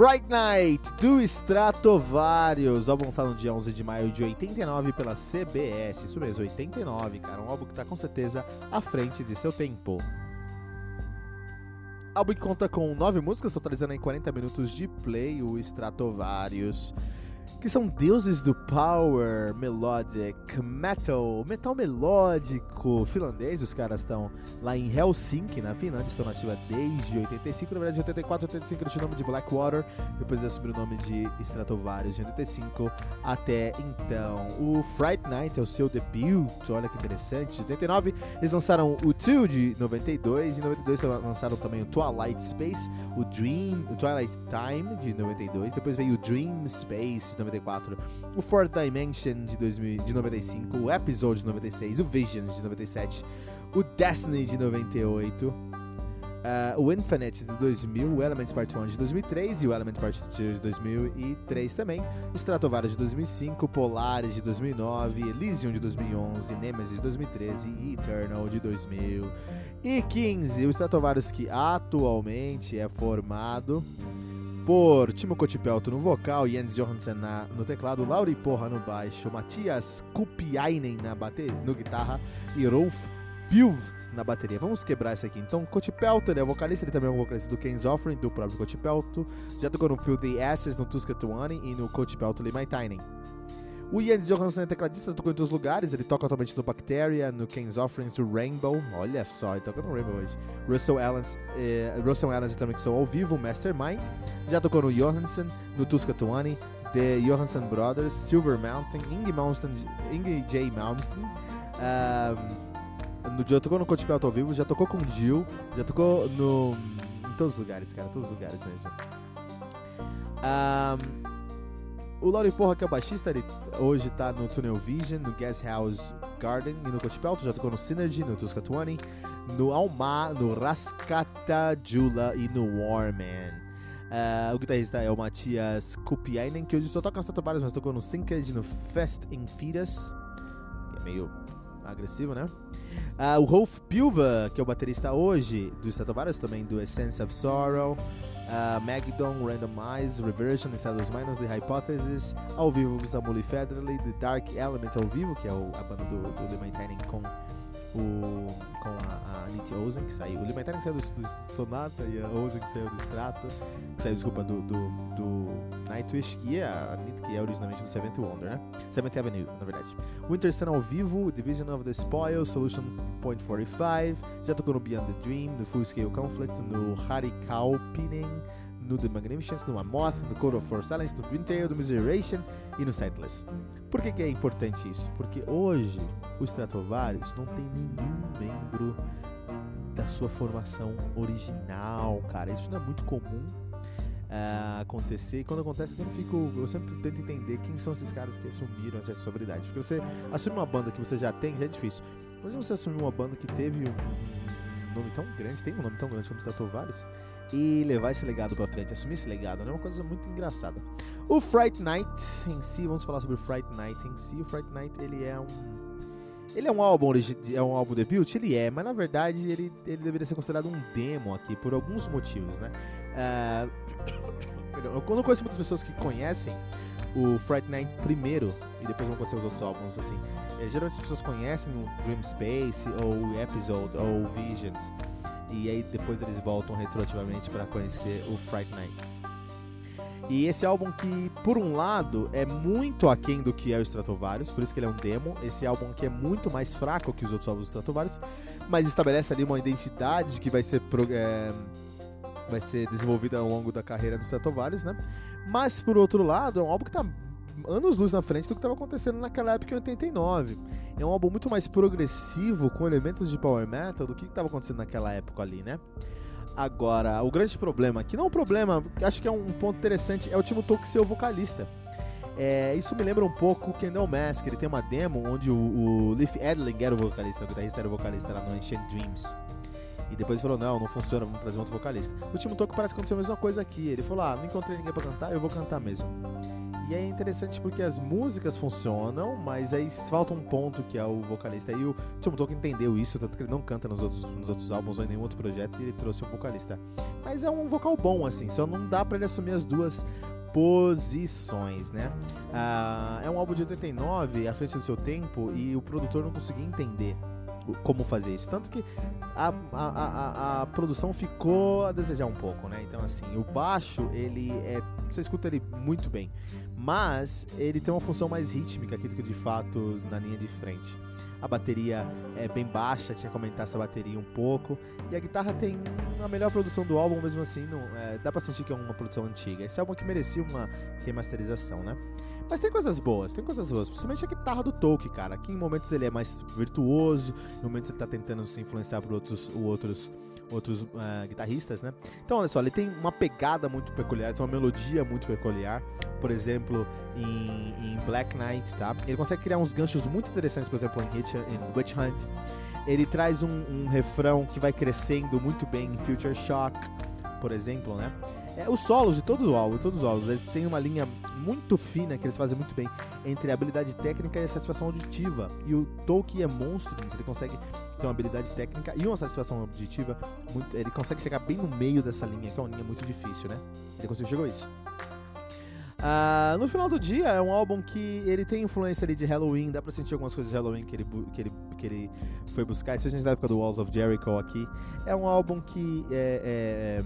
Fright Night do Stratovarius, álbum lançado no dia 11 de maio de 89 pela CBS. Isso mesmo, 89, cara. Um álbum que tá com certeza à frente de seu tempo. Álbum que conta com nove músicas, totalizando em 40 minutos de play, o Stratovarius que são deuses do power melodic metal, metal melódico finlandês. Os caras estão lá em Helsinki, na Finlândia, estão nativa desde 85, na verdade 84, 85 eles tinham o nome de Blackwater, depois eles assumiram o nome de Stratovarius em 85 até então. O Fright Night é o seu debut, olha que interessante, de 89. Eles lançaram o Two de 92, e em 92 lançaram também o Twilight Space, o Dream, o Twilight Time de 92, depois veio o Dream Space de 94, o Fourth Dimension de, 2000, de 95, o Episode de 96, o Visions de 97, o Destiny de 98, uh, o Infinite de 2000, o Elements Part 1 de 2003 e o Element Part 2 de 2003 também, Stratovarius de 2005, Polaris de 2009, Elysium de 2011, Nemesis de 2013 e Eternal de 2015. O Stratovarius que atualmente é formado por Timo Kotipelto no vocal, Jens Johansen na, no teclado, Lauri Porra no baixo, Matias Kupiainen na bateria, no guitarra e Rolf Pilv na bateria. Vamos quebrar isso aqui. Então, Kotipelto, ele é vocalista, ele também é um vocalista do Ken's Offering, do próprio Kotipelto. Já tocou no Feel the Asses, no Tuska Tuani e no Kotipelto Limaitainen. O Jens Johansson é tecladista, tocou em dois lugares. Ele toca atualmente no Bacteria, no Ken's Offerings, o Rainbow. Olha só, ele toca no Rainbow hoje. Russell Allens, eh, Russell Allens também que são ao vivo, Mastermind. Já tocou no Johansson, no Tuska Tuani, The Johansson Brothers, Silver Mountain, Inge, Malmsteen, Inge J. Malmsteen. Um, no, já tocou no Coach Pelt ao vivo, já tocou com Jill, já tocou no, em todos os lugares, cara, todos os lugares mesmo. Um, o Laurie Porra, que é o baixista, ele hoje tá no Tunnel Vision, no Gas House Garden e no Coach Pelt, já tocou no Synergy, no Tuska 20, no Alma, no Rascata Jula e no Warman. Uh, o guitarrista é o Matias Kupiainen, que hoje só toca nos Stratovarius, mas tocou no Sinkage, no Fest in Fetus, que é meio agressivo, né? Uh, o Rolf Pilva, que é o baterista hoje do Stratovarius, também do Essence of Sorrow, uh, Magdon, Randomize, Reversion, Estados Minus, The Hypothesis, ao vivo o Samuli Federally, The Dark Element ao vivo, que é o, a banda do, do Maintaining com o, com a, a Anit Ozen, que saiu. O que saiu do, do, Sonata e a Ozen que saiu do Strato, que saiu, desculpa, do, do, do Nightwish, que é que é originalmente do Seventh Wonder, né? Seventh Avenue, na verdade. Winter Sun ao vivo, Division of the Spoil, Solution Point 45, já tocou no Beyond the Dream, no Full Scale Conflict, no Harikaupinen, no The Magnificent, no Amoth, no Code of Four Silence, no Dream Tale, no Miseration e no Sightless. Por que, que, é importante isso? Porque hoje o Stratovarius não tem nenhum membro da sua formação original, cara. Isso não é muito comum uh, acontecer. E quando acontece, eu sempre fico. Eu sempre tento entender quem são esses caras que assumiram essa responsabilidade. Porque você assume uma banda que você já tem, já é difícil. Imagina você assumir uma banda que teve um nome tão grande, tem um nome tão grande como Stratovarius, e levar esse legado pra frente, assumir esse legado, né? É uma coisa muito engraçada. O Fright Night em si, vamos falar sobre o Fright Night em si. O Fright Night, ele é um... Ele é um álbum é um álbum debut? Ele é, mas na verdade ele, ele deveria ser considerado um demo aqui, por alguns motivos, né? Uh... Eu não conheço muitas pessoas que conhecem o Fright Night primeiro e depois vão conhecer os outros álbuns, assim. É, geralmente as pessoas conhecem o Dream Space, ou Episode, ou Visions. E aí depois eles voltam retroativamente para conhecer o Fright Night. E esse álbum que, por um lado, é muito aquém do que é o Stratovarius, por isso que ele é um demo. Esse álbum aqui é muito mais fraco que os outros álbuns do Stratovarius, mas estabelece ali uma identidade que vai ser, é, vai ser desenvolvida ao longo da carreira do Stratovarius, né? Mas, por outro lado, é um álbum que está anos luz na frente do que estava acontecendo naquela época em 89. É um álbum muito mais progressivo, com elementos de power metal, do que estava acontecendo naquela época ali, né? Agora, o grande problema, que não é um problema, acho que é um ponto interessante, é o Timo Tolkien ser o vocalista. É, isso me lembra um pouco o Kendall Mask, ele tem uma demo onde o, o Leif Edling era o vocalista, o guitarrista era o vocalista lá no Ancient Dreams. E depois falou, não, não funciona, vamos trazer outro vocalista. O Timo Tolkien parece que aconteceu a mesma coisa aqui. Ele falou, ah, não encontrei ninguém pra cantar, eu vou cantar mesmo. E é interessante porque as músicas funcionam, mas aí falta um ponto que é o vocalista. E o Tim Tolkien entendeu isso, tanto que ele não canta nos outros, nos outros álbuns ou em nenhum outro projeto e ele trouxe um vocalista. Mas é um vocal bom, assim, só não dá para ele assumir as duas posições, né? Ah, é um álbum de 89, à frente do seu tempo, e o produtor não conseguia entender como fazer isso. Tanto que a, a, a, a, produção ficou a desejar um pouco, né? Então, assim, o baixo, ele é. Você escuta ele muito bem, mas ele tem uma função mais rítmica aqui do que de fato na linha de frente. A bateria é bem baixa, tinha que aumentar essa bateria um pouco. E a guitarra tem a melhor produção do álbum, mesmo assim, não, é, dá pra sentir que é uma produção antiga. Esse álbum que merecia uma remasterização, né? Mas tem coisas boas, tem coisas boas. Principalmente a guitarra do Tolkien, cara. Que em momentos ele é mais virtuoso, em momentos ele tá tentando se influenciar por outros, outros, outros uh, guitarristas, né? Então, olha só, ele tem uma pegada muito peculiar, tem uma melodia muito peculiar. Por exemplo, em, em Black Knight, tá? Ele consegue criar uns ganchos muito interessantes, por exemplo, em, Hitch, em Witch Hunt. Ele traz um, um refrão que vai crescendo muito bem em Future Shock, por exemplo, né? É, os solos de todo o álbum, todos os álbuns, eles têm uma linha muito fina que eles fazem muito bem entre a habilidade técnica e a satisfação auditiva. E o Tolkien é monstro ele consegue ter uma habilidade técnica e uma satisfação auditiva. Muito, ele consegue chegar bem no meio dessa linha, que é uma linha muito difícil, né? Ele conseguiu chegou a isso. Uh, no final do dia, é um álbum que ele tem influência ali de Halloween, dá pra sentir algumas coisas de Halloween que ele, que ele, que ele foi buscar, especialmente na época do Walls of Jericho aqui. É um álbum que é, é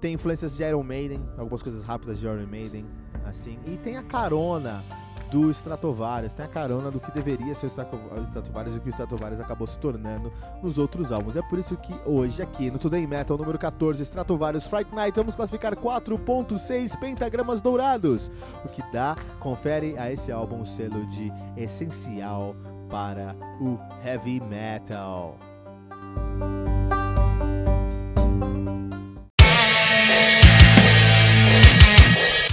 tem influências de Iron Maiden, algumas coisas rápidas de Iron Maiden, assim. E tem a carona do Stratovarius, tem a carona do que deveria ser o Stratovarius e o que o Stratovarius acabou se tornando nos outros álbuns. É por isso que hoje aqui no Today Metal número 14, Stratovarius Fright Night, vamos classificar 4.6 pentagramas dourados, o que dá, confere a esse álbum o selo de essencial para o heavy metal.